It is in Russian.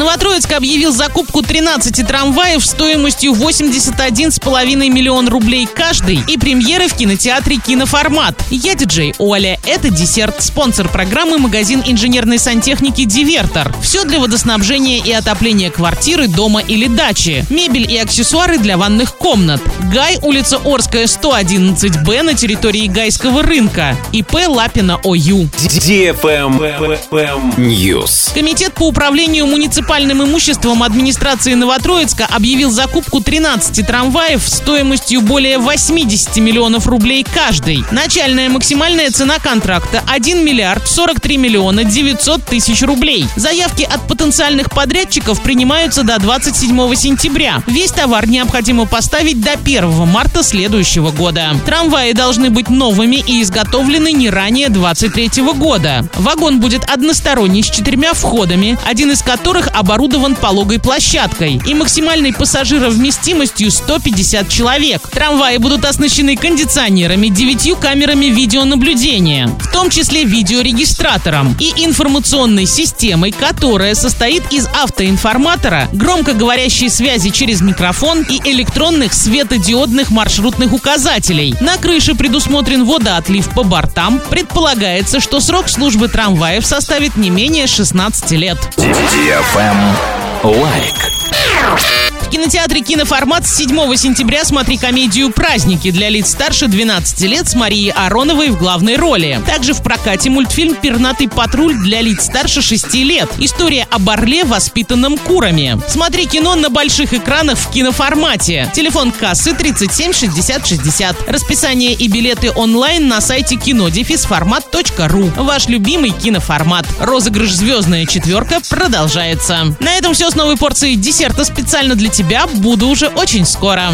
Новотроицк объявил закупку 13 трамваев стоимостью 81,5 миллион рублей каждый и премьеры в кинотеатре «Киноформат». Я диджей Оля. Это десерт. Спонсор программы – магазин инженерной сантехники «Дивертор». Все для водоснабжения и отопления квартиры, дома или дачи. Мебель и аксессуары для ванных комнат. Гай, улица Орская, 111Б на территории Гайского рынка. ИП Лапина ОЮ. News. Комитет по управлению муниципальным имуществом администрации Новотроицка объявил закупку 13 трамваев стоимостью более 80 миллионов рублей каждый. Начальная максимальная цена контракта 1 миллиард 43 миллиона 900 тысяч рублей. Заявки от потенциальных подрядчиков принимаются до 27 сентября. Весь товар необходимо поставить до 1 марта следующего года. Трамваи должны быть новыми и изготовлены не ранее 23 года. Вагон будет односторонний с четырьмя входами, один из которых оборудован пологой площадкой и максимальной пассажировместимостью 150 человек. Трамваи будут оснащены кондиционерами, девятью камерами видеонаблюдения, в том числе видеорегистратором и информационной системой, которая состоит из автоинформатора, громкоговорящей связи через микрофон и электронных светодиодных маршрутных указателей. На крыше предусмотрен водоотлив по бортам. Предполагается, что срок службы трамваев составит не менее 16 лет. Лайк. В кинотеатре «Киноформат» с 7 сентября смотри комедию «Праздники» для лиц старше 12 лет с Марией Ароновой в главной роли. Также в прокате мультфильм «Пернатый патруль» для лиц старше 6 лет. История об орле, воспитанном курами. Смотри кино на больших экранах в киноформате. Телефон кассы 37 60 60. Расписание и билеты онлайн на сайте кинодефисформат.ру. Ваш любимый киноформат. Розыгрыш «Звездная четверка» продолжается. На этом все с новой порцией десерта специально для тебя. Буду уже очень скоро.